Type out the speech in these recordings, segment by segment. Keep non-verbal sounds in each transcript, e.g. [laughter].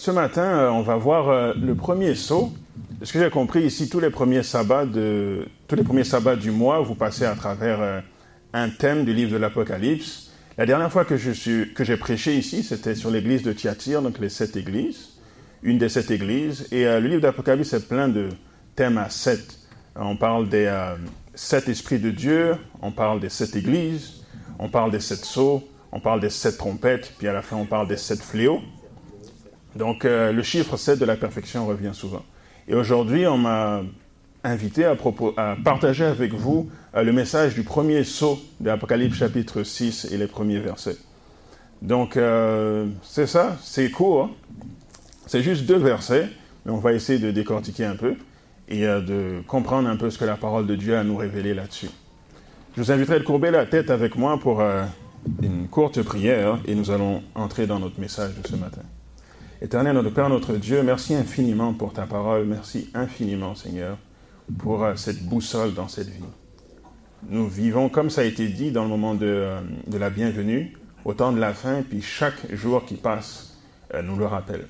ce matin, euh, on va voir euh, le premier saut. Ce que j'ai compris ici, tous les premiers sabbats de, tous les premiers sabbats du mois, vous passez à travers euh, un thème du livre de l'Apocalypse. La dernière fois que je suis, que j'ai prêché ici, c'était sur l'église de Thyatire, donc les sept églises, une des sept églises. Et le livre d'Apocalypse est plein de thèmes à sept. On parle des sept esprits de Dieu, on parle des sept églises, on parle des sept sceaux, on parle des sept trompettes, puis à la fin on parle des sept fléaux. Donc euh, le chiffre 7 de la perfection revient souvent. Et aujourd'hui, on m'a invité à, partager avec vous euh, le message du premier saut de l'Apocalypse chapitre 6 et les premiers versets. Donc euh, c'est ça, c'est court. Hein. C'est juste deux versets, mais on va essayer de décortiquer un peu et de comprendre un peu ce que la parole de Dieu a à nous révéler là-dessus. Je vous inviterai à courber la tête avec moi pour une courte prière et nous allons entrer dans notre message de ce matin. Éternel, notre Père, notre Dieu, merci infiniment pour ta parole. Merci infiniment, Seigneur, pour euh, cette boussole dans cette vie. Nous vivons, comme ça a été dit dans le moment de, euh, de la bienvenue, au temps de la fin, puis chaque jour qui passe euh, nous le rappelle.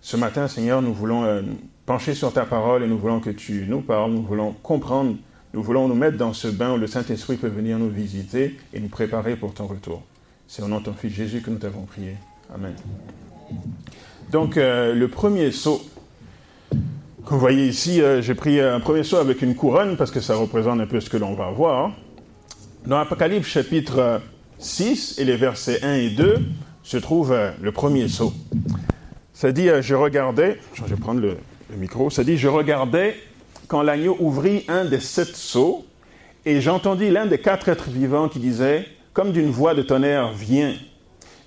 Ce matin, Seigneur, nous voulons pencher sur ta parole et nous voulons que tu nous parles, nous voulons comprendre, nous voulons nous mettre dans ce bain où le Saint-Esprit peut venir nous visiter et nous préparer pour ton retour. C'est au nom de ton Fils Jésus que nous t'avons prié. Amen. Donc, euh, le premier saut. Comme vous voyez ici, euh, j'ai pris un premier saut avec une couronne parce que ça représente un peu ce que l'on va voir. Dans Apocalypse chapitre 6 et les versets 1 et 2 se trouve euh, le premier saut. Ça dit, je regardais, je vais prendre le, le micro, ça dit, je regardais quand l'agneau ouvrit un des sept seaux et j'entendis l'un des quatre êtres vivants qui disait, comme d'une voix de tonnerre, viens.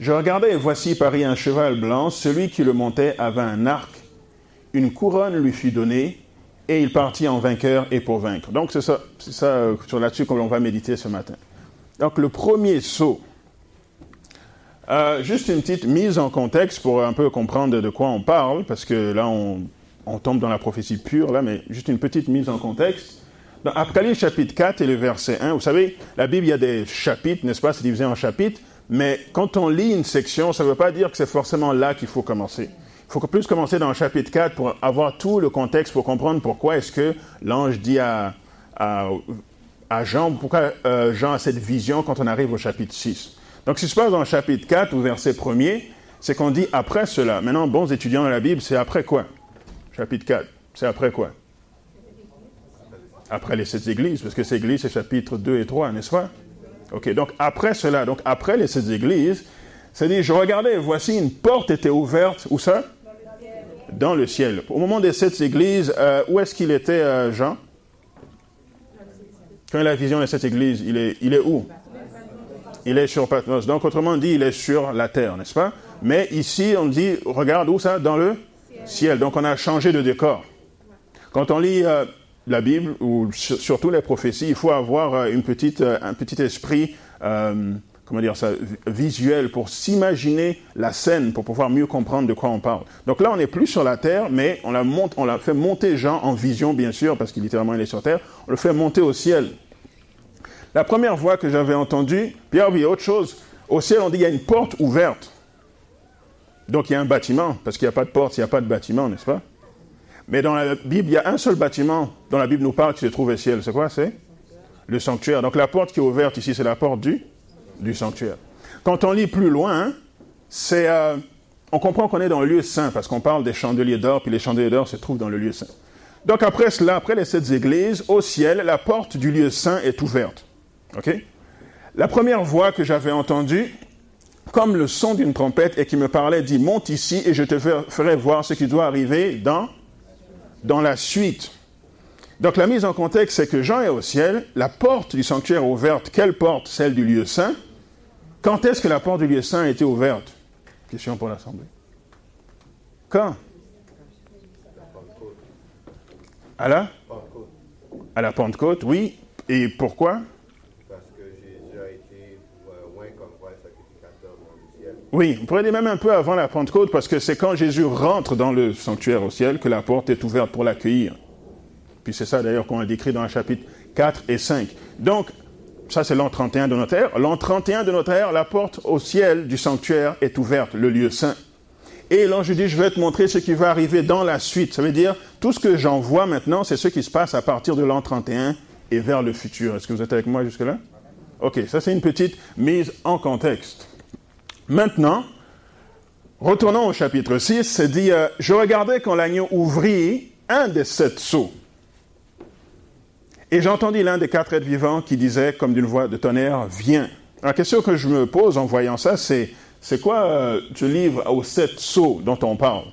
Je regardais et voici paris un cheval blanc, celui qui le montait avait un arc, une couronne lui fut donnée, et il partit en vainqueur et pour vaincre. Donc c'est ça, c'est ça euh, sur là-dessus qu'on va méditer ce matin. Donc le premier saut, euh, juste une petite mise en contexte pour un peu comprendre de quoi on parle, parce que là on, on tombe dans la prophétie pure, là, mais juste une petite mise en contexte. Dans Apocalypse chapitre 4 et le verset 1, vous savez, la Bible, il y a des chapitres, n'est-ce pas, c'est divisé en chapitres. Mais quand on lit une section, ça ne veut pas dire que c'est forcément là qu'il faut commencer. Il faut plus commencer dans le chapitre 4 pour avoir tout le contexte, pour comprendre pourquoi est-ce que l'ange dit à, à, Jean, pourquoi euh, Jean a cette vision quand on arrive au chapitre 6. Donc, ce qui se passe dans le chapitre 4, au verset 1er, c'est qu'on dit après cela. Maintenant, bons étudiants de la Bible, c'est après quoi? Chapitre 4, c'est après quoi? Après les sept églises, parce que ces églises, c'est chapitre 2 et 3, n'est-ce pas? Ok, donc après cela, donc après les sept églises, c'est dit, je regardais, voici une porte était ouverte, où ça? Dans le ciel. Au moment des sept églises, euh, où est-ce qu'il était, euh, Jean? Quand il a la vision des sept églises, il est, il est où? Il est sur Patmos. Donc, autrement dit, il est sur la terre, n'est-ce pas? Mais ici, on dit, regarde où ça? Dans le ciel. Donc, on a changé de décor. Quand on lit euh, la Bible, ou surtout les prophéties, il faut avoir euh, une petite, euh, un petit esprit, euh, comment dire ça, visuel pour s'imaginer la scène, pour pouvoir mieux comprendre de quoi on parle. Donc là, on n'est plus sur la terre, mais on l'a, monte, on l'a fait monter Jean en vision, bien sûr, parce qu'il littéralement il est sur terre, on le fait monter au ciel. La première voix que j'avais entendue, Pierre, il y a autre chose. Au ciel, on dit qu'il y a une porte ouverte. Donc il y a un bâtiment, parce qu'il n'y a pas de porte, il n'y a pas de bâtiment, n'est-ce pas? Mais dans la Bible, il y a un seul bâtiment dont la Bible nous parle qui se trouve au ciel. C'est quoi? C'est le sanctuaire. Donc la porte qui est ouverte ici, c'est la porte du, du sanctuaire. Quand on lit plus loin, c'est, euh, on comprend qu'on est dans le lieu saint parce qu'on parle des chandeliers d'or, puis les chandeliers d'or se trouvent dans le lieu saint. Donc après cela, après les sept églises, au ciel, la porte du lieu saint est ouverte. OK? La première voix que j'avais entendue, comme le son d'une trompette et qui me parlait, dit Monte ici et je te ferai voir ce qui doit arriver dans dans la suite. Donc la mise en contexte, c'est que Jean est au ciel, la porte du sanctuaire est ouverte. Quelle porte? Celle du lieu saint. Quand est-ce que la porte du lieu saint a été ouverte? Question pour l'Assemblée. Quand? À la? À la Pentecôte, oui. Et pourquoi? Oui, on pourrait dire même un peu avant la Pentecôte, parce que c'est quand Jésus rentre dans le sanctuaire au ciel que la porte est ouverte pour l'accueillir. Puis c'est ça d'ailleurs qu'on a décrit dans le chapitre 4 et 5. Donc, ça c'est l'an 31 de notre ère. L'an 31 de notre ère, la porte au ciel du sanctuaire est ouverte, le lieu saint. Et l'ange dit, je vais te montrer ce qui va arriver dans la suite. Ça veut dire, tout ce que j'en vois maintenant, c'est ce qui se passe à partir de l'an 31 et vers le futur. Est-ce que vous êtes avec moi jusque-là? Ok, ça c'est une petite mise en contexte. Maintenant, retournons au chapitre 6, c'est dit, euh, je regardais quand l'agneau ouvrit un des sept sceaux. Et j'entendis l'un des quatre êtres vivants qui disait, comme d'une voix de tonnerre, viens. La question que je me pose en voyant ça, c'est, c'est quoi euh, ce livre aux sept sceaux dont on parle?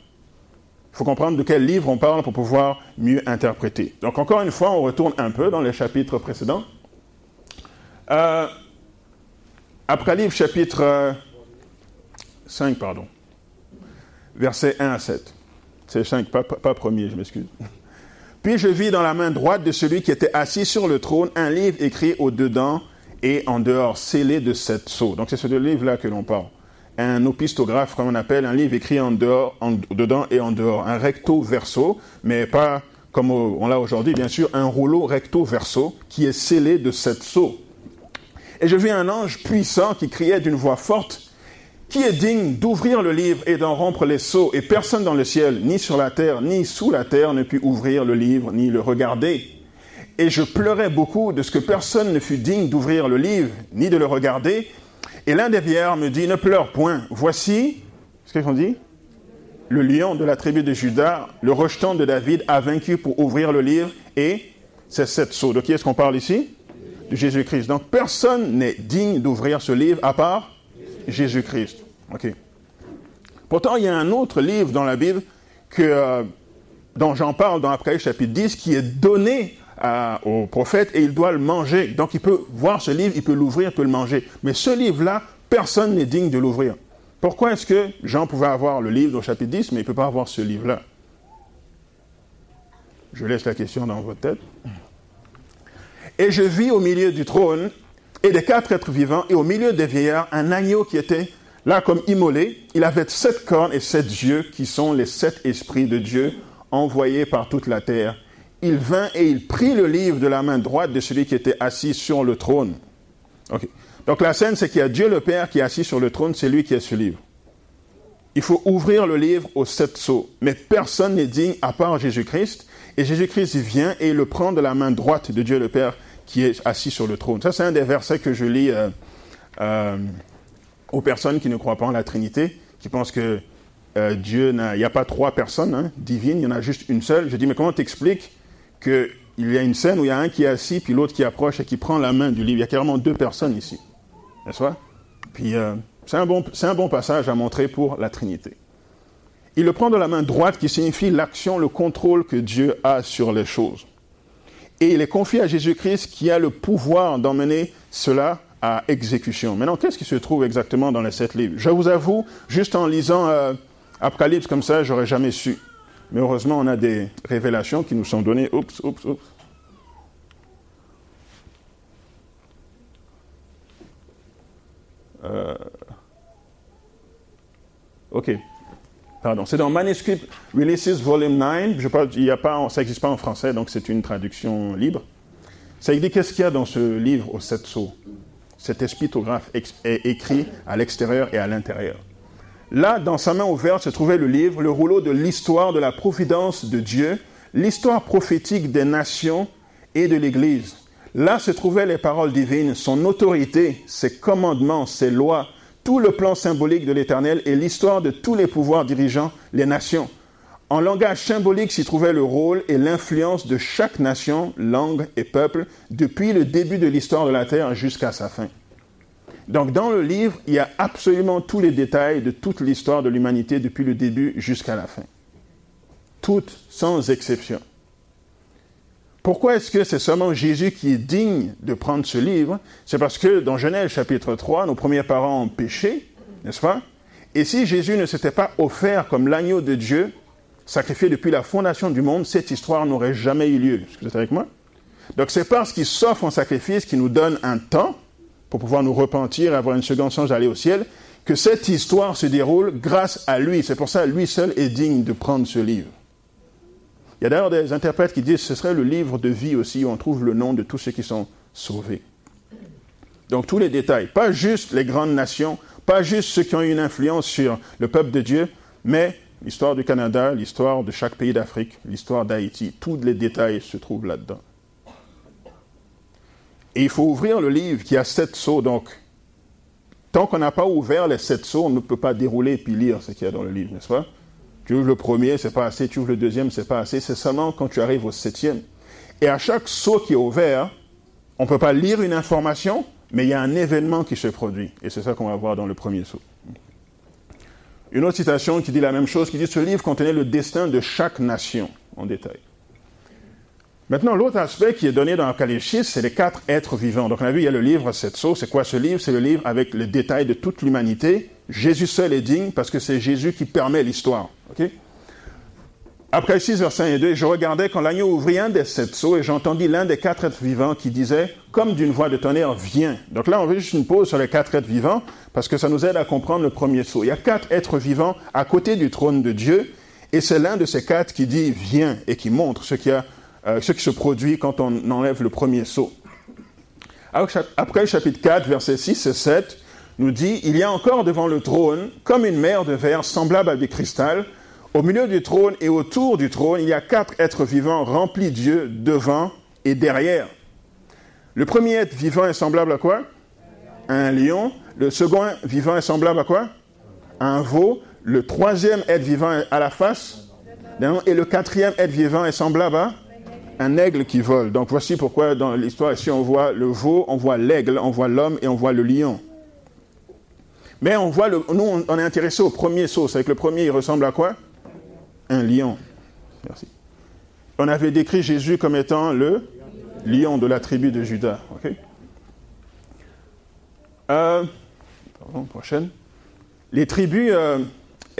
Il faut comprendre de quel livre on parle pour pouvoir mieux interpréter. Donc encore une fois, on retourne un peu dans les chapitres précédents. Euh, Apocalypse chapitre 5, euh, pardon. Versets 1 à 7. C'est 5, pas, pas premier, je m'excuse. [laughs] Puis je vis dans la main droite de celui qui était assis sur le trône un livre écrit au-dedans et en dehors, scellé de sept sceaux. Donc c'est ce livre-là que l'on parle. Un opistographe, comme on appelle, un livre écrit en dehors, en, dedans et en dehors. Un recto verso, mais pas comme on l'a aujourd'hui, bien sûr, un rouleau recto verso qui est scellé de sept sceaux. Et je vis un ange puissant qui criait d'une voix forte, qui est digne d'ouvrir le livre et d'en rompre les sceaux, et personne dans le ciel, ni sur la terre, ni sous la terre ne put ouvrir le livre, ni le regarder. Et je pleurais beaucoup de ce que personne ne fut digne d'ouvrir le livre, ni de le regarder. Et l'un des vieillards me dit, ne pleure point, voici, ce qu'on dit? Le lion de la tribu de Judas, le rejeton de David, a vaincu pour ouvrir le livre, et c'est sept sceaux. De qui est-ce qu'on parle ici? De Jésus-Christ. Donc personne n'est digne d'ouvrir ce livre à part Jésus-Christ. Ok. Pourtant, il y a un autre livre dans la Bible que, euh, dont j'en parle dans Apocalypse chapitre 10 qui est donné au prophète et il doit le manger. Donc il peut voir ce livre, il peut l'ouvrir, il peut le manger. Mais ce livre-là, personne n'est digne de l'ouvrir. Pourquoi est-ce que Jean pouvait avoir le livre au chapitre 10, mais il ne peut pas avoir ce livre-là? Je laisse la question dans votre tête. Et je vis au milieu du trône et des quatre êtres vivants et au milieu des vieillards un agneau qui était là comme immolé. Il avait sept cornes et sept yeux qui sont les sept esprits de Dieu envoyés par toute la terre. Il vint et il prit le livre de la main droite de celui qui était assis sur le trône. Donc la scène, c'est qu'il y a Dieu le Père qui est assis sur le trône, c'est lui qui est ce livre. Il faut ouvrir le livre aux sept sceaux, mais personne n'est digne à part Jésus-Christ. Et Jésus-Christ vient et il le prend de la main droite de Dieu le Père qui est assis sur le trône. Ça, c'est un des versets que je lis euh, euh, aux personnes qui ne croient pas en la Trinité, qui pensent que euh, Dieu il n'y a pas trois personnes hein, divines, il y en a juste une seule. Je dis, mais comment t'expliques qu'il y a une scène où il y a un qui est assis, puis l'autre qui approche et qui prend la main du livre? Il y a carrément deux personnes ici, n'est-ce pas? Puis c'est un, bon, c'est un bon passage à montrer pour la Trinité. Il le prend de la main droite qui signifie l'action, le contrôle que Dieu a sur les choses. Et il est confié à Jésus-Christ qui a le pouvoir d'emmener cela à exécution. Maintenant, qu'est-ce qui se trouve exactement dans les sept livres? Je vous avoue, juste en lisant euh, Apocalypse comme ça, j'aurais jamais su. Mais heureusement, on a des révélations qui nous sont données. Oups, oups, oups. Euh, ok. Pardon, c'est dans Manuscript Releases Volume 9. Je parle, il y a pas, ça n'existe pas en français, donc c'est une traduction libre. Ça dit qu'est-ce qu'il y a dans ce livre aux sept sceaux? Cet espitographe est écrit à l'extérieur et à l'intérieur. Là, dans sa main ouverte, se trouvait le livre, le rouleau de l'histoire de la providence de Dieu, l'histoire prophétique des nations et de l'Église. Là se trouvaient les paroles divines, son autorité, ses commandements, ses lois, tout le plan symbolique de l'Éternel et l'histoire de tous les pouvoirs dirigeant les nations. En langage symbolique s'y trouvait le rôle et l'influence de chaque nation, langue et peuple depuis le début de l'histoire de la Terre jusqu'à sa fin. Donc dans le livre, il y a absolument tous les détails de toute l'histoire de l'humanité depuis le début jusqu'à la fin. Toutes sans exception. Pourquoi est-ce que c'est seulement Jésus qui est digne de prendre ce livre? C'est parce que dans Genèse chapitre 3, nos premiers parents ont péché, n'est-ce pas? Et si Jésus ne s'était pas offert comme l'agneau de Dieu, sacrifié depuis la fondation du monde, cette histoire n'aurait jamais eu lieu. Êtes avec moi? Donc c'est parce qu'il s'offre en sacrifice, qu'il nous donne un temps pour pouvoir nous repentir, avoir une seconde chance d'aller au ciel, que cette histoire se déroule grâce à lui. C'est pour ça que lui seul est digne de prendre ce livre. Il y a d'ailleurs des interprètes qui disent que ce serait le livre de vie aussi où on trouve le nom de tous ceux qui sont sauvés. Donc tous les détails, pas juste les grandes nations, pas juste ceux qui ont eu une influence sur le peuple de Dieu, mais l'histoire du Canada, l'histoire de chaque pays d'Afrique, l'histoire d'Haïti, tous les détails se trouvent là-dedans. Et il faut ouvrir le livre qui a sept sceaux, donc tant qu'on n'a pas ouvert les sept sceaux, on ne peut pas dérouler et puis lire ce qu'il y a dans le livre, n'est-ce pas? Tu ouvres le premier, c'est pas assez, tu ouvres le deuxième, c'est pas assez, c'est seulement quand tu arrives au septième. Et à chaque sceau qui est ouvert, on ne peut pas lire une information, mais il y a un événement qui se produit. Et c'est ça qu'on va voir dans le premier sceau. Une autre citation qui dit la même chose, qui dit ce livre contenait le destin de chaque nation en détail. Maintenant, l'autre aspect qui est donné dans Apocalypse, c'est les quatre êtres vivants. Donc, on a vu, il y a le livre Sept Sceaux. C'est quoi ce livre? C'est le livre avec le détail de toute l'humanité. Jésus seul est digne parce que c'est Jésus qui permet l'histoire. Ok? Après 6 versets 1 et 2, je regardais quand l'agneau ouvrit un des sept sceaux et j'entendis l'un des quatre êtres vivants qui disait, comme d'une voix de tonnerre, viens. Donc là, on veut juste une pause sur les quatre êtres vivants parce que ça nous aide à comprendre le premier sceau. Il y a quatre êtres vivants à côté du trône de Dieu et c'est l'un de ces quatre qui dit, viens et qui montre ce qui, euh, ce qui se produit quand on enlève le premier sceau. Après chapitre 4, versets 6 et 7, nous dit, il y a encore devant le trône, comme une mer de verre semblable à du cristal, au milieu du trône et autour du trône, il y a quatre êtres vivants remplis Dieu devant et derrière. Le premier être vivant est semblable à quoi? Un lion. Le second vivant est semblable à quoi? Un veau. Le troisième être vivant est à la face Et le quatrième être vivant est semblable à un aigle qui vole. Donc voici pourquoi dans l'histoire ici on voit le veau, on voit l'aigle, on voit l'homme et on voit le lion. Mais on voit le, nous on est intéressé au premier saut. C'est que le premier il ressemble à quoi? Un lion. Merci. On avait décrit Jésus comme étant le lion de la tribu de Judas. Euh, pardon, prochaine. Les tribus euh,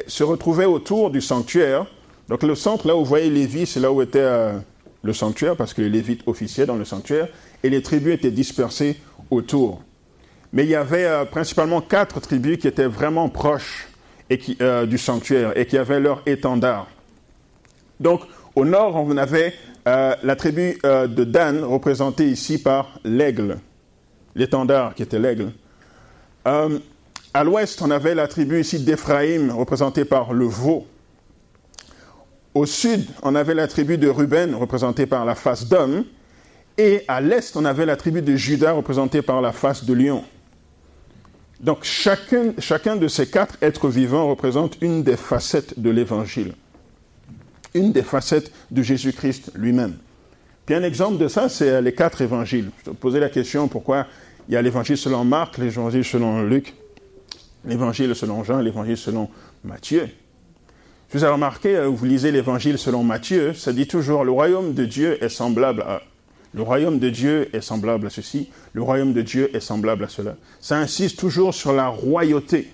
se retrouvaient autour du sanctuaire. Donc le centre, là où vous voyez Lévi, c'est là où était euh, le sanctuaire, parce que les Lévites officiaient dans le sanctuaire, et les tribus étaient dispersées autour. Mais il y avait principalement quatre tribus qui étaient vraiment proches qui, du sanctuaire et qui avaient leur étendard. Donc, au nord, on avait euh, la tribu euh, de Dan, représentée ici par l'aigle, l'étendard qui était l'aigle. Euh, à l'ouest, on avait la tribu ici d'Éphraïm, représentée par le veau. Au sud, on avait la tribu de Ruben, représentée par la face d'homme. Et à l'est, on avait la tribu de Judas, représentée par la face de lion. Donc chacun, de ces quatre êtres vivants représente une des facettes de l'évangile une des facettes de Jésus-Christ lui-même. Puis un exemple de ça, c'est les quatre évangiles. Je te posais la question pourquoi il y a l'évangile selon Marc, l'évangile selon Luc, l'évangile selon Jean, l'évangile selon Matthieu. Vous avez remarqué, euh, vous lisez l'évangile selon Matthieu, ça dit toujours le royaume de Dieu est semblable à le royaume de Dieu est semblable à ceci, le royaume de Dieu est semblable à cela. Ça insiste toujours sur la royauté,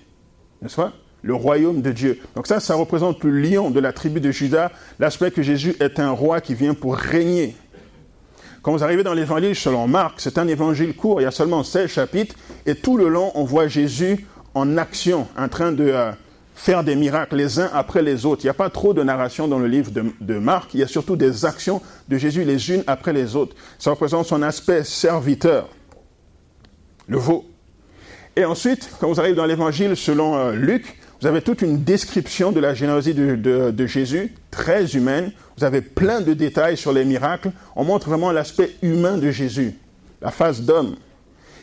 n'est-ce pas? Le royaume de Dieu. Donc ça, ça représente le lion de la tribu de Judas, l'aspect que Jésus est un roi qui vient pour régner. Quand vous arrivez dans l'évangile selon Marc, c'est un évangile court, il y a seulement 16 chapitres, et tout le long, on voit Jésus en action, en train de euh, faire des miracles les uns après les autres. Il n'y a pas trop de narration dans le livre de, de, Marc, il y a surtout des actions de Jésus les unes après les autres. Ça représente son aspect serviteur, le veau. Et ensuite, quand vous arrivez dans l'évangile selon euh, Luc, vous avez toute une description de la générosité de, Jésus, très humaine. Vous avez plein de détails sur les miracles. On montre vraiment l'aspect humain de Jésus, la face d'homme.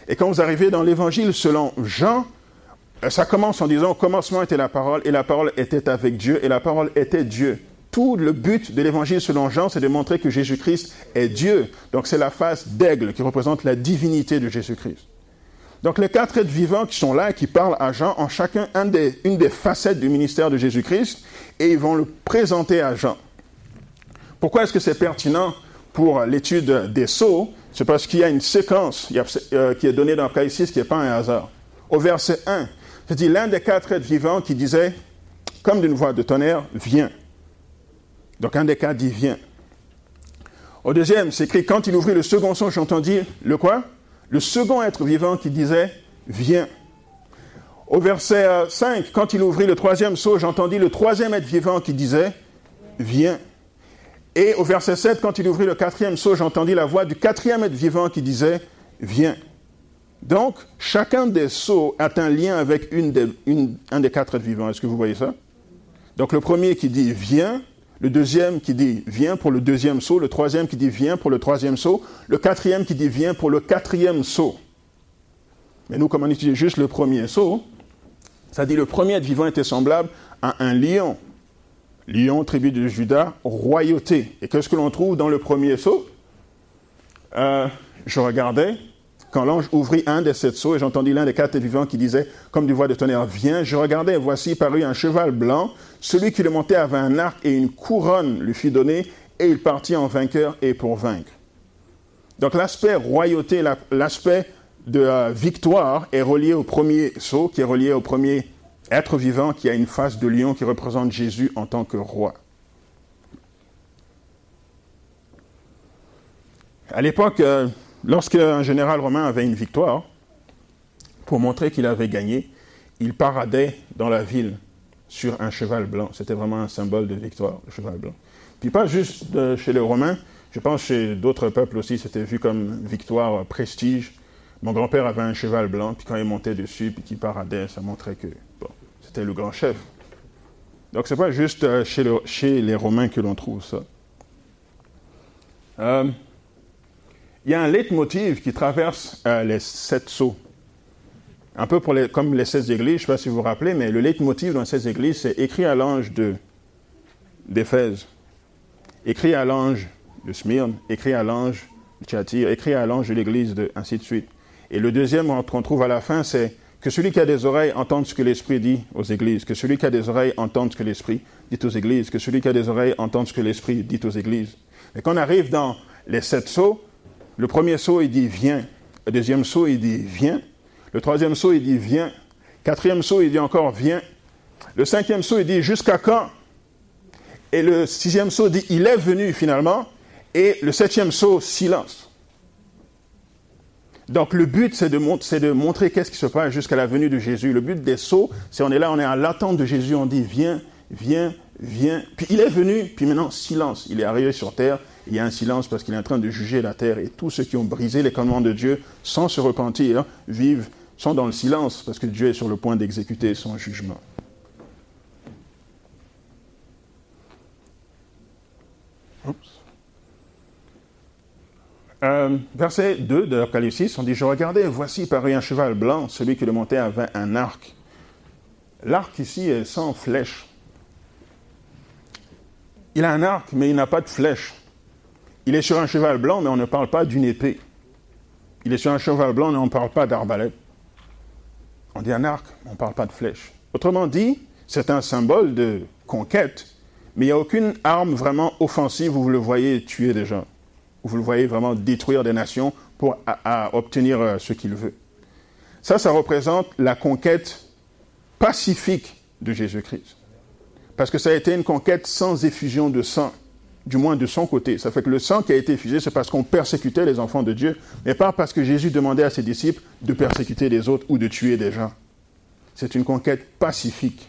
Et quand vous arrivez dans l'évangile selon Jean, ça commence en disant au commencement était la parole et la parole était avec Dieu et la parole était Dieu. Tout le but de l'évangile selon Jean, c'est de montrer que Jésus-Christ est Dieu. Donc c'est la face d'aigle qui représente la divinité de Jésus-Christ. Donc les quatre êtres vivants qui sont là et qui parlent à Jean ont chacun une des facettes du ministère de Jésus-Christ et ils vont le présenter à Jean. Pourquoi est-ce que c'est pertinent pour l'étude des sceaux? C'est parce qu'il y a une séquence euh, qui est donnée dans 6 qui n'est pas un hasard. Au verset 1, c'est dit l'un des quatre êtres vivants qui disait, comme d'une voix de tonnerre, viens. Donc un des quatre dit viens. Au deuxième, c'est écrit quand il ouvrit le second son, j'entendis le quoi? Le second être vivant qui disait Viens. Au verset 5, euh, quand il ouvrit le troisième seau, j'entendis le troisième être vivant qui disait Viens. Et au verset 7, quand il ouvrit le quatrième seau, j'entendis la voix du quatrième être vivant qui disait Viens. Donc, chacun des seaux a un lien avec une des, un des quatre êtres vivants. Est-ce que vous voyez ça? Donc le premier qui dit viens, le deuxième qui dit viens pour le deuxième saut, le troisième qui dit viens pour le troisième saut, le quatrième qui dit viens pour le quatrième saut. Mais nous, comme on utilise juste le premier saut, ça dit le premier être vivant était semblable à un lion. Lion, tribu de Judas, royauté. Et qu'est-ce que l'on trouve dans le premier saut euh, Je regardais, quand l'ange ouvrit un des sept sceaux, et j'entendis l'un des quatre vivants qui disait, comme du voix de tonnerre, Viens, je regardais, voici parut un cheval blanc. Celui qui le montait avait un arc et une couronne lui fut donnée, et il partit en vainqueur et pour vaincre. Donc l'aspect royauté, l'aspect de euh, victoire est relié au premier sceau, qui est relié au premier être vivant qui a une face de lion qui représente Jésus en tant que roi. À l'époque, euh, lorsqu'un général romain avait une victoire, pour montrer qu'il avait gagné, il paradait dans la ville sur un cheval blanc. C'était vraiment un symbole de victoire, le cheval blanc. Puis pas juste euh, chez les Romains, je pense chez d'autres peuples aussi, c'était vu comme victoire, prestige. Mon grand-père avait un cheval blanc, puis quand il montait dessus, puis qu'il paradait, ça montrait que c'était le grand chef. Donc ce n'est pas juste euh, chez, les Romains que l'on trouve ça. Euh, il y a un leitmotiv qui traverse euh, les sept sceaux. Un peu comme les sept églises, je ne sais pas si vous vous rappelez, mais le leitmotiv dans les sept églises, c'est écrit à l'ange d'Éphèse, écrit à l'ange de Smyrne, écrit à l'ange de Thyatire, écrit à l'ange de l'église, de, ainsi de suite. Et le deuxième qu'on trouve à la fin, c'est que celui qui a des oreilles entende ce que l'Esprit dit aux églises. Que celui qui a des oreilles entende ce que l'Esprit dit aux églises. Que celui qui a des oreilles entende ce que l'Esprit dit aux églises. Et quand on arrive dans les sept sceaux, le premier sceau, il dit viens. Le deuxième sceau, il dit viens. Le troisième sceau, il dit viens. Quatrième sceau, il dit encore viens. Le cinquième sceau, il dit jusqu'à quand? Et le sixième sceau dit il est venu finalement. Et le septième sceau, silence. Donc le but, c'est de, de, montrer qu'est-ce qui se passe jusqu'à la venue de Jésus. Le but des sauts, c'est on est là, on est à l'attente de Jésus, on dit viens, viens, viens. Puis il est venu, puis maintenant silence. Il est arrivé sur terre, il y a un silence parce qu'il est en train de juger la terre et tous ceux qui ont brisé les commandements de Dieu sans se repentir vivent, sont dans le silence parce que Dieu est sur le point d'exécuter son jugement. Euh, verset 2 de l'Apocalypse 6, on dit Je regardais, voici parut un cheval blanc, celui qui le montait avait un arc. L'arc ici est sans flèche. Il a un arc, mais il n'a pas de flèche. Il est sur un cheval blanc, mais on ne parle pas d'une épée. Il est sur un cheval blanc, mais on ne parle pas d'arbalète. On dit un arc, on ne parle pas de flèche. Autrement dit, c'est un symbole de conquête, mais il n'y a aucune arme vraiment offensive où vous le voyez tuer des gens vous le voyez vraiment détruire des nations pour obtenir euh, ce qu'il veut. Ça, ça représente la conquête pacifique de Jésus-Christ. Parce que ça a été une conquête sans effusion de sang, du moins de son côté. Ça fait que le sang qui a été effusé, c'est parce qu'on persécutait les enfants de Dieu, mais pas parce que Jésus demandait à ses disciples de persécuter les autres ou de tuer des gens. C'est une conquête pacifique.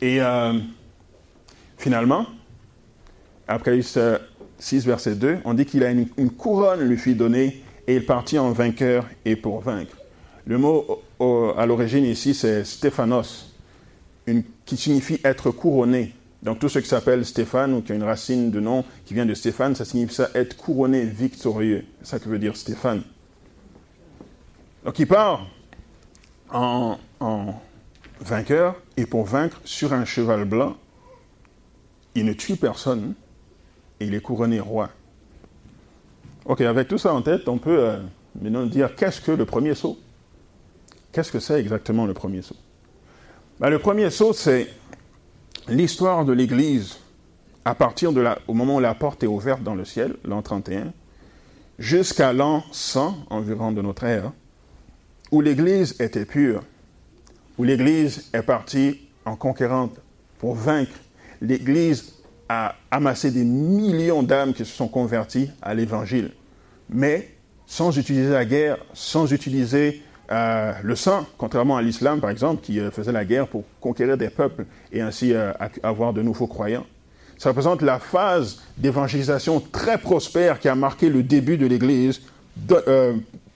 Et euh, finalement, après 6, verset 2, on dit qu'il a une, couronne lui fut donnée et il partit en vainqueur et pour vaincre. Le mot à l'origine ici, c'est Stéphanos, qui signifie être couronné. Donc tout ce qui s'appelle Stéphane ou qui a une racine de nom qui vient de Stéphane, ça signifie ça être couronné, victorieux. C'est ça que veut dire Stéphane. Donc il part en vainqueur et pour vaincre sur un cheval blanc. Il ne tue personne et il est couronné roi. Ok, avec tout ça en tête, on peut euh, maintenant dire qu'est-ce que le premier saut? Qu'est-ce que c'est exactement le premier saut? Ben, Le premier saut, c'est l'histoire de l'Église à partir de la, moment où la porte est ouverte dans le ciel, l'an 31, jusqu'à l'an 100 environ de notre ère, où l'Église était pure, où l'Église est partie en conquérante pour vaincre. L'Église a amassé des millions d'âmes qui se sont converties à l'Évangile, mais sans utiliser la guerre, sans utiliser euh, le sang, contrairement à l'islam, par exemple, qui euh, faisait la guerre pour conquérir des peuples et ainsi euh, avoir de nouveaux croyants. Ça représente la phase d'évangélisation très prospère qui a marqué le début de l'Église,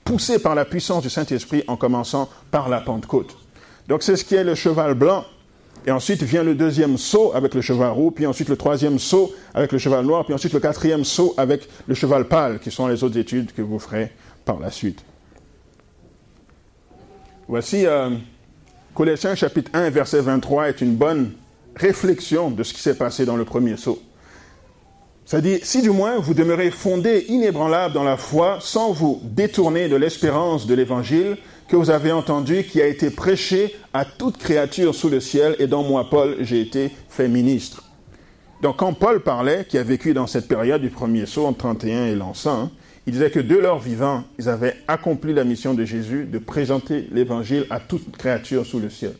poussée par la puissance du Saint-Esprit en commençant par la Pentecôte. Donc c'est ce qui est le cheval blanc Et ensuite vient le deuxième saut avec le cheval roux, puis ensuite le troisième saut avec le cheval noir, puis ensuite le quatrième saut avec le cheval pâle, qui sont les autres études que vous ferez par la suite. Voici euh, Colossiens chapitre 1, verset 23 est une bonne réflexion de ce qui s'est passé dans le premier saut. Ça dit, si du moins vous demeurez fondés, inébranlables dans la foi, sans vous détourner de l'espérance de l'évangile que vous avez entendu, qui a été prêché à toute créature sous le ciel, et dont moi, Paul, j'ai été fait ministre. Donc quand Paul parlait, qui a vécu dans cette période du premier saut entre 31 et l'an 100, il disait que de leur vivant, ils avaient accompli la mission de Jésus de présenter l'évangile à toute créature sous le ciel.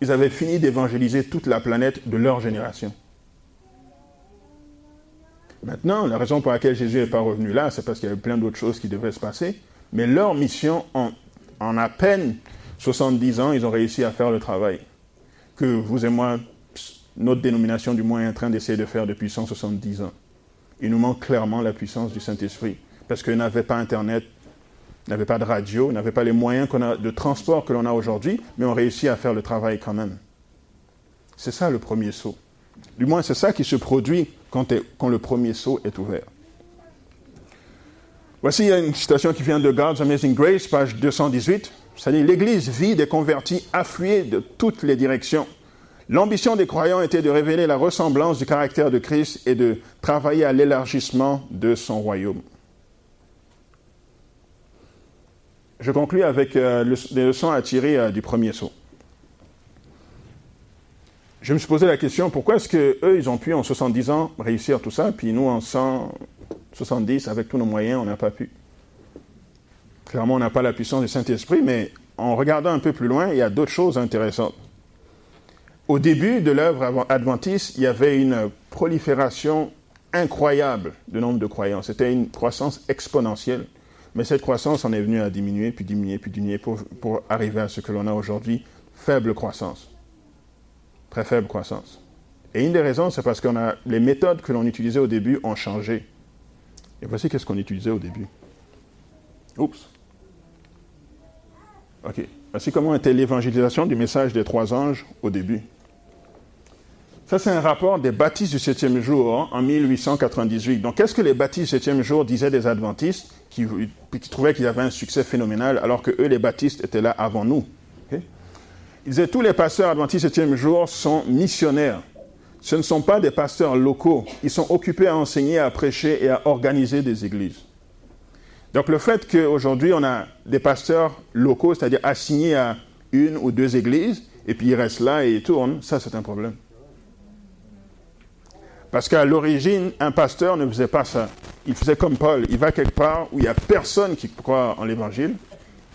Ils avaient fini d'évangéliser toute la planète de leur génération. Maintenant, la raison pour laquelle Jésus n'est pas revenu là, c'est parce qu'il y avait plein d'autres choses qui devraient se passer. Mais leur mission, en, à peine 70 ans, ils ont réussi à faire le travail que vous et moi, notre dénomination du moins, est en train d'essayer de faire depuis 170 ans. Il nous manque clairement la puissance du Saint-Esprit, parce qu'ils n'avaient pas Internet, n'avaient pas de radio, n'avaient pas les moyens a, de transport que l'on a aujourd'hui, mais ont réussi à faire le travail quand même. C'est ça le premier saut. Du moins, c'est ça qui se produit quand, le premier saut est ouvert. Voici une citation qui vient de God's Amazing Grace, page 218. Ça dit L'Église vit des convertis afflués de toutes les directions. L'ambition des croyants était de révéler la ressemblance du caractère de Christ et de travailler à l'élargissement de son royaume. Je conclus avec euh, les leçons à tirer euh, du premier saut je me suis posé la question, pourquoi est-ce qu'eux, ils ont pu en 70 ans réussir tout ça, puis nous, en 170, avec tous nos moyens, on n'a pas pu? Clairement, on n'a pas la puissance du Saint-Esprit, mais en regardant un peu plus loin, il y a d'autres choses intéressantes. Au début de l'œuvre adventiste, il y avait une prolifération incroyable de nombre de croyants. C'était une croissance exponentielle. Mais cette croissance en est venue à diminuer, puis diminuer, puis diminuer, pour, pour arriver à ce que l'on a aujourd'hui, faible croissance très faible croissance. Et une des raisons, c'est parce que les méthodes que l'on utilisait au début ont changé. Et voici qu'est-ce qu'on utilisait au début. Oups. OK. Voici comment était l'évangélisation du message des trois anges au début. Ça, c'est un rapport des baptistes du septième jour en 1898. Donc, qu'est-ce que les baptistes du septième jour disaient des adventistes qui, trouvaient qu'ils avaient un succès phénoménal alors que eux, les baptistes, étaient là avant nous? Il disait tous les pasteurs adventistes septième jour sont missionnaires. Ce ne sont pas des pasteurs locaux. Ils sont occupés à enseigner, à prêcher et à organiser des églises. Donc le fait qu'aujourd'hui on a des pasteurs locaux, c'est-à-dire assignés à une ou deux églises, et puis ils restent là et ils tournent, ça c'est un problème. Parce qu'à l'origine, un pasteur ne faisait pas ça. Il faisait comme Paul. Il va quelque part où il n'y a personne qui croit en l'évangile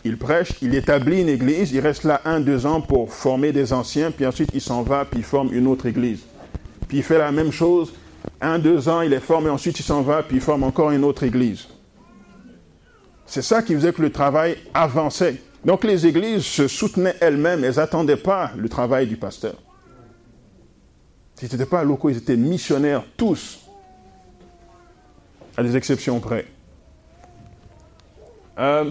il prêche, il établit une église, il reste là un, deux ans pour former des anciens, puis ensuite il s'en va, puis il forme une autre église. Puis il fait la même chose, un, deux ans, il est formé, ensuite il s'en va, puis il forme encore une autre église. C'est ça qui faisait que le travail avançait. Donc les églises se soutenaient elles-mêmes, elles n'attendaient pas le travail du pasteur. Ils n'étaient pas locaux, ils étaient missionnaires tous, à des exceptions près. Euh,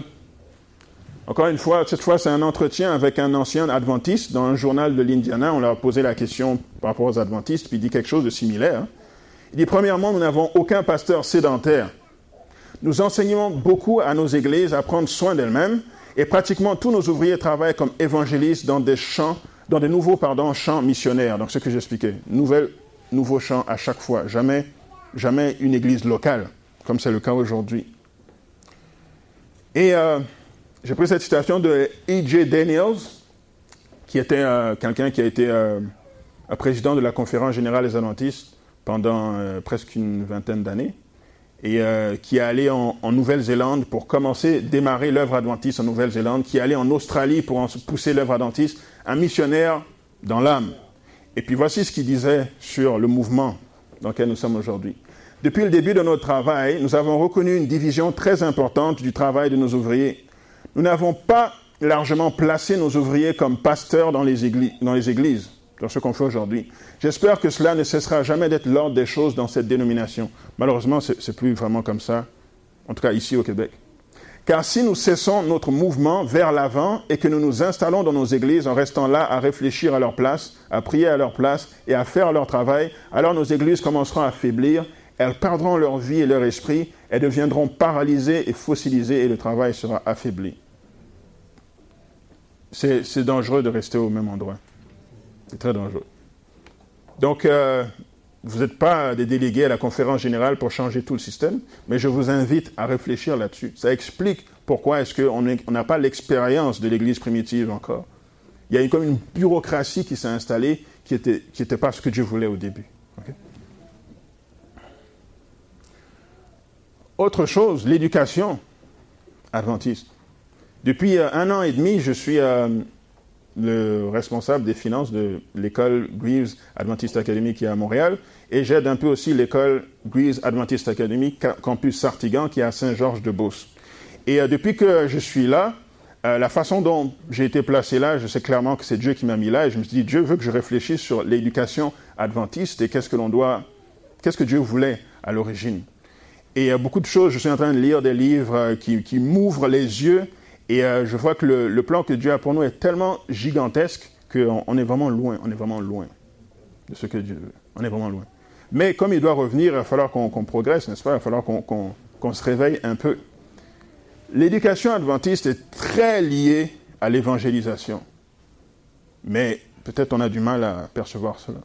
encore une fois, cette fois, c'est un entretien avec un ancien adventiste dans un journal de l'Indiana. On leur a posé la question par rapport aux adventistes, puis il dit quelque chose de similaire. Il dit, premièrement, nous n'avons aucun pasteur sédentaire. Nous enseignons beaucoup à nos églises à prendre soin d'elles-mêmes, et pratiquement tous nos ouvriers travaillent comme évangélistes dans des champs, dans des nouveaux champs missionnaires. Donc, ce que j'expliquais, nouvel, nouveaux champs à chaque fois, jamais, jamais une église locale, comme c'est le cas aujourd'hui. Et euh, j'ai pris cette citation de E.J. Daniels, qui était euh, quelqu'un qui a été euh, président de la conférence générale des adventistes pendant presque une vingtaine d'années, et qui est allé en, Nouvelle-Zélande pour commencer, démarrer l'œuvre adventiste en Nouvelle-Zélande, qui est allé en Australie pour pousser l'œuvre adventiste, un missionnaire dans l'âme. Et puis voici ce qu'il disait sur le mouvement dans lequel nous sommes aujourd'hui. Depuis le début de notre travail, nous avons reconnu une division très importante du travail de nos ouvriers nous n'avons pas largement placé nos ouvriers comme pasteurs dans les églises, dans, ce qu'on fait aujourd'hui. J'espère que cela ne cessera jamais d'être l'ordre des choses dans cette dénomination. Malheureusement, ce n'est plus vraiment comme ça, en tout cas ici au Québec. Car si nous cessons notre mouvement vers l'avant et que nous nous installons dans nos églises en restant là à réfléchir à leur place, à prier à leur place et à faire leur travail, alors nos églises commenceront à faiblir, elles perdront leur vie et leur esprit, elles deviendront paralysées et fossilisées et le travail sera affaibli. C'est dangereux de rester au même endroit. C'est très dangereux. Donc, euh, vous n'êtes pas des délégués à la conférence générale pour changer tout le système, mais je vous invite à réfléchir là-dessus. Ça explique pourquoi est-ce qu'on n'a pas l'expérience de l'Église primitive encore. Il y a comme une bureaucratie qui s'est installée qui n'était qui pas ce que Dieu voulait au début. Autre chose, l'éducation adventiste. Depuis euh, un an et demi, je suis euh, le responsable des finances de l'école Greaves Adventist Academy qui est à Montréal, et j'aide un peu aussi l'école Greaves Adventist Academy campus Sartigan qui est à Saint-Georges-de-Beauce. Et euh, depuis que je suis là, euh, la façon dont j'ai été placé là, je sais clairement que c'est Dieu qui m'a mis là, et je me suis dit, Dieu veut que je réfléchisse sur l'éducation adventiste et qu'est-ce que l'on doit, qu'est-ce que Dieu voulait à l'origine. Et il y a beaucoup de choses, je suis en train de lire des livres euh, qui, qui m'ouvrent les yeux et euh, je vois que le, plan que Dieu a pour nous est tellement gigantesque qu'on est vraiment loin, on est vraiment loin de ce que Dieu veut. On est vraiment loin. Mais comme il doit revenir, il va falloir qu'on progresse, n'est-ce pas? Il va falloir qu'on se réveille un peu. L'éducation adventiste est très liée à l'évangélisation. Mais peut-être on a du mal à percevoir cela.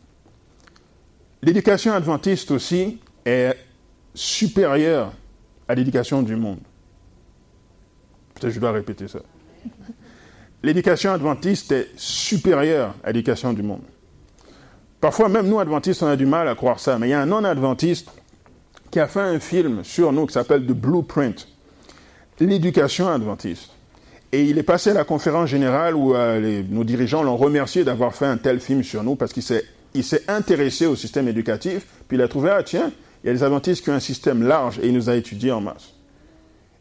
L'éducation adventiste aussi est supérieure à l'éducation du monde. Je dois répéter ça. L'éducation adventiste est supérieure à l'éducation du monde. Parfois, même nous, adventistes, on a du mal à croire ça, mais il y a un non-adventiste qui a fait un film sur nous qui s'appelle The Blueprint, l'éducation adventiste. Et il est passé à la conférence générale où euh, nos dirigeants l'ont remercié d'avoir fait un tel film sur nous parce qu'il s'est, s'est intéressé au système éducatif, puis il a trouvé, ah tiens, il y a des adventistes qui ont un système large et il nous a étudiés en masse.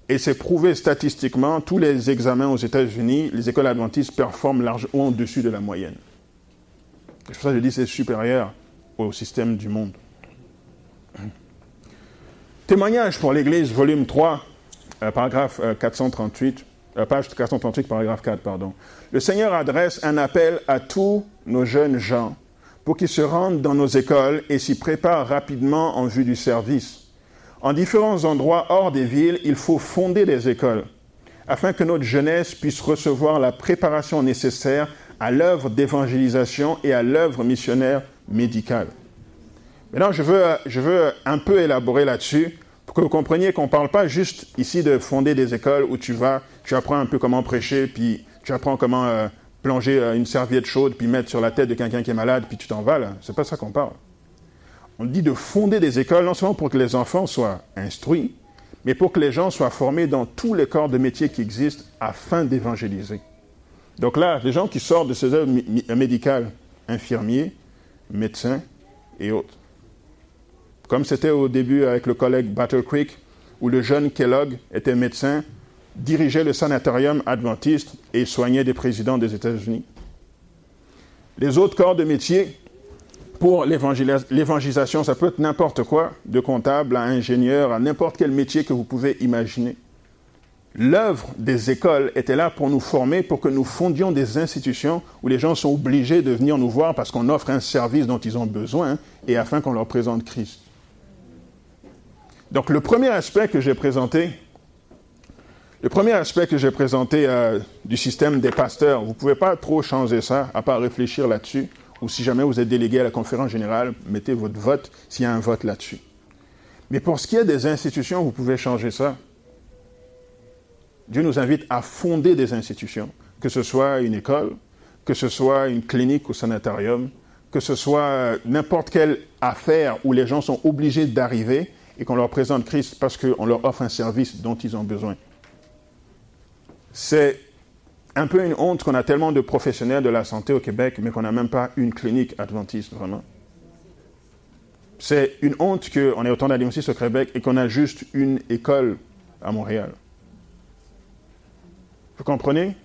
Et c'est prouvé statistiquement, tous les examens aux États-Unis, les écoles adventistes performent largement au-dessus de la moyenne. C'est pour ça que je dis c'est supérieur au système du monde. Témoignage pour l'Église, volume 3, euh, paragraphe 438, euh, euh, page 438, paragraphe 4, pardon. Le Seigneur adresse un appel à tous nos jeunes gens pour qu'ils se rendent dans nos écoles et s'y préparent rapidement en vue du service. En différents endroits hors des villes, il faut fonder des écoles afin que notre jeunesse puisse recevoir la préparation nécessaire à l'œuvre d'évangélisation et à l'œuvre missionnaire médicale. Maintenant, je veux, je veux un peu élaborer là-dessus pour que vous compreniez qu'on ne parle pas juste ici de fonder des écoles où tu vas, tu apprends un peu comment prêcher, puis tu apprends comment euh, plonger euh, une serviette chaude, puis mettre sur la tête de quelqu'un qui est malade, puis tu t'en vas là. C'est pas ça qu'on parle. On dit de fonder des écoles, non seulement pour que les enfants soient instruits, mais pour que les gens soient formés dans tous les corps de métier qui existent afin d'évangéliser. Donc là, les gens qui sortent de ces œuvres médicales, infirmiers, médecins et autres. Comme c'était au début avec le collègue Battle Creek, où le jeune Kellogg était médecin, dirigeait le sanatorium adventiste et soignait des présidents des États-Unis. Les autres corps de métier pour l'évangélisation, ça peut être n'importe quoi, de comptable à ingénieur, à n'importe quel métier que vous pouvez imaginer. L'œuvre des écoles était là pour nous former, pour que nous fondions des institutions où les gens sont obligés de venir nous voir parce qu'on offre un service dont ils ont besoin et afin qu'on leur présente Christ. Donc le premier aspect que j'ai présenté, le premier aspect que j'ai présenté euh, du système des pasteurs, vous ne pouvez pas trop changer ça, à part réfléchir là-dessus ou si jamais vous êtes délégué à la conférence générale, mettez votre vote s'il y a un vote là-dessus. Mais pour ce qui est des institutions, vous pouvez changer ça. Dieu nous invite à fonder des institutions, que ce soit une école, que ce soit une clinique ou sanatorium, que ce soit n'importe quelle affaire où les gens sont obligés d'arriver et qu'on leur présente Christ parce qu'on leur offre un service dont ils ont besoin. C'est un peu une honte qu'on a tellement de professionnels de la santé au Québec, mais qu'on n'a même pas une clinique adventiste, vraiment. C'est une honte qu'on ait autant d'adventistes au Québec et qu'on a juste une école à Montréal. Vous comprenez?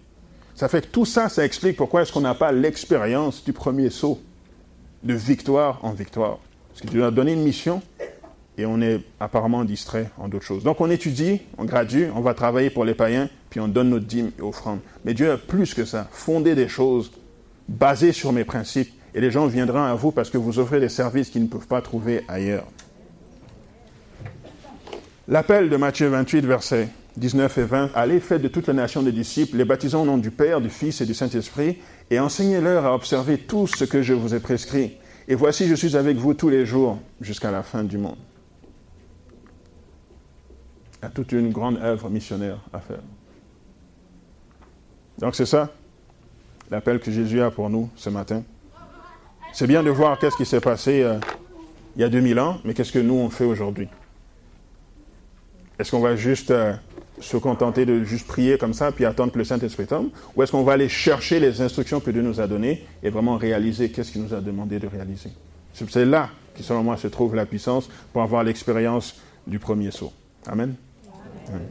Ça fait que tout ça, ça explique pourquoi est-ce qu'on n'a pas l'expérience du premier saut de victoire en victoire. Parce que Dieu nous a donné une mission, et on est apparemment distrait en d'autres choses. Donc on étudie, on gradue, on va travailler pour les païens, puis on donne notre dîme et offrande. Mais Dieu a plus que ça, fondé des choses basées sur mes principes, et les gens viendront à vous parce que vous offrez des services qu'ils ne peuvent pas trouver ailleurs. L'appel de Matthieu 28, versets 19 et 20, Allez, faites de toute la nation des disciples, les baptisons au nom du Père, du Fils et du Saint-Esprit, et enseignez-leur à observer tout ce que je vous ai prescrit. Et voici, je suis avec vous tous les jours jusqu'à la fin du monde. Il y a toute une grande œuvre missionnaire à faire. Donc c'est ça l'appel que Jésus a pour nous ce matin. C'est bien de voir qu'est-ce qui s'est passé euh, il y a 2000 ans, mais qu'est-ce que nous on fait aujourd'hui? Est-ce qu'on va juste euh, se contenter de juste prier comme ça, puis attendre que le Saint-Esprit tombe? Ou est-ce qu'on va aller chercher les instructions que Dieu nous a données et vraiment réaliser qu'est-ce qu'il nous a demandé de réaliser? C'est là qui, selon moi, se trouve la puissance pour avoir l'expérience du premier saut. Amen? Amen.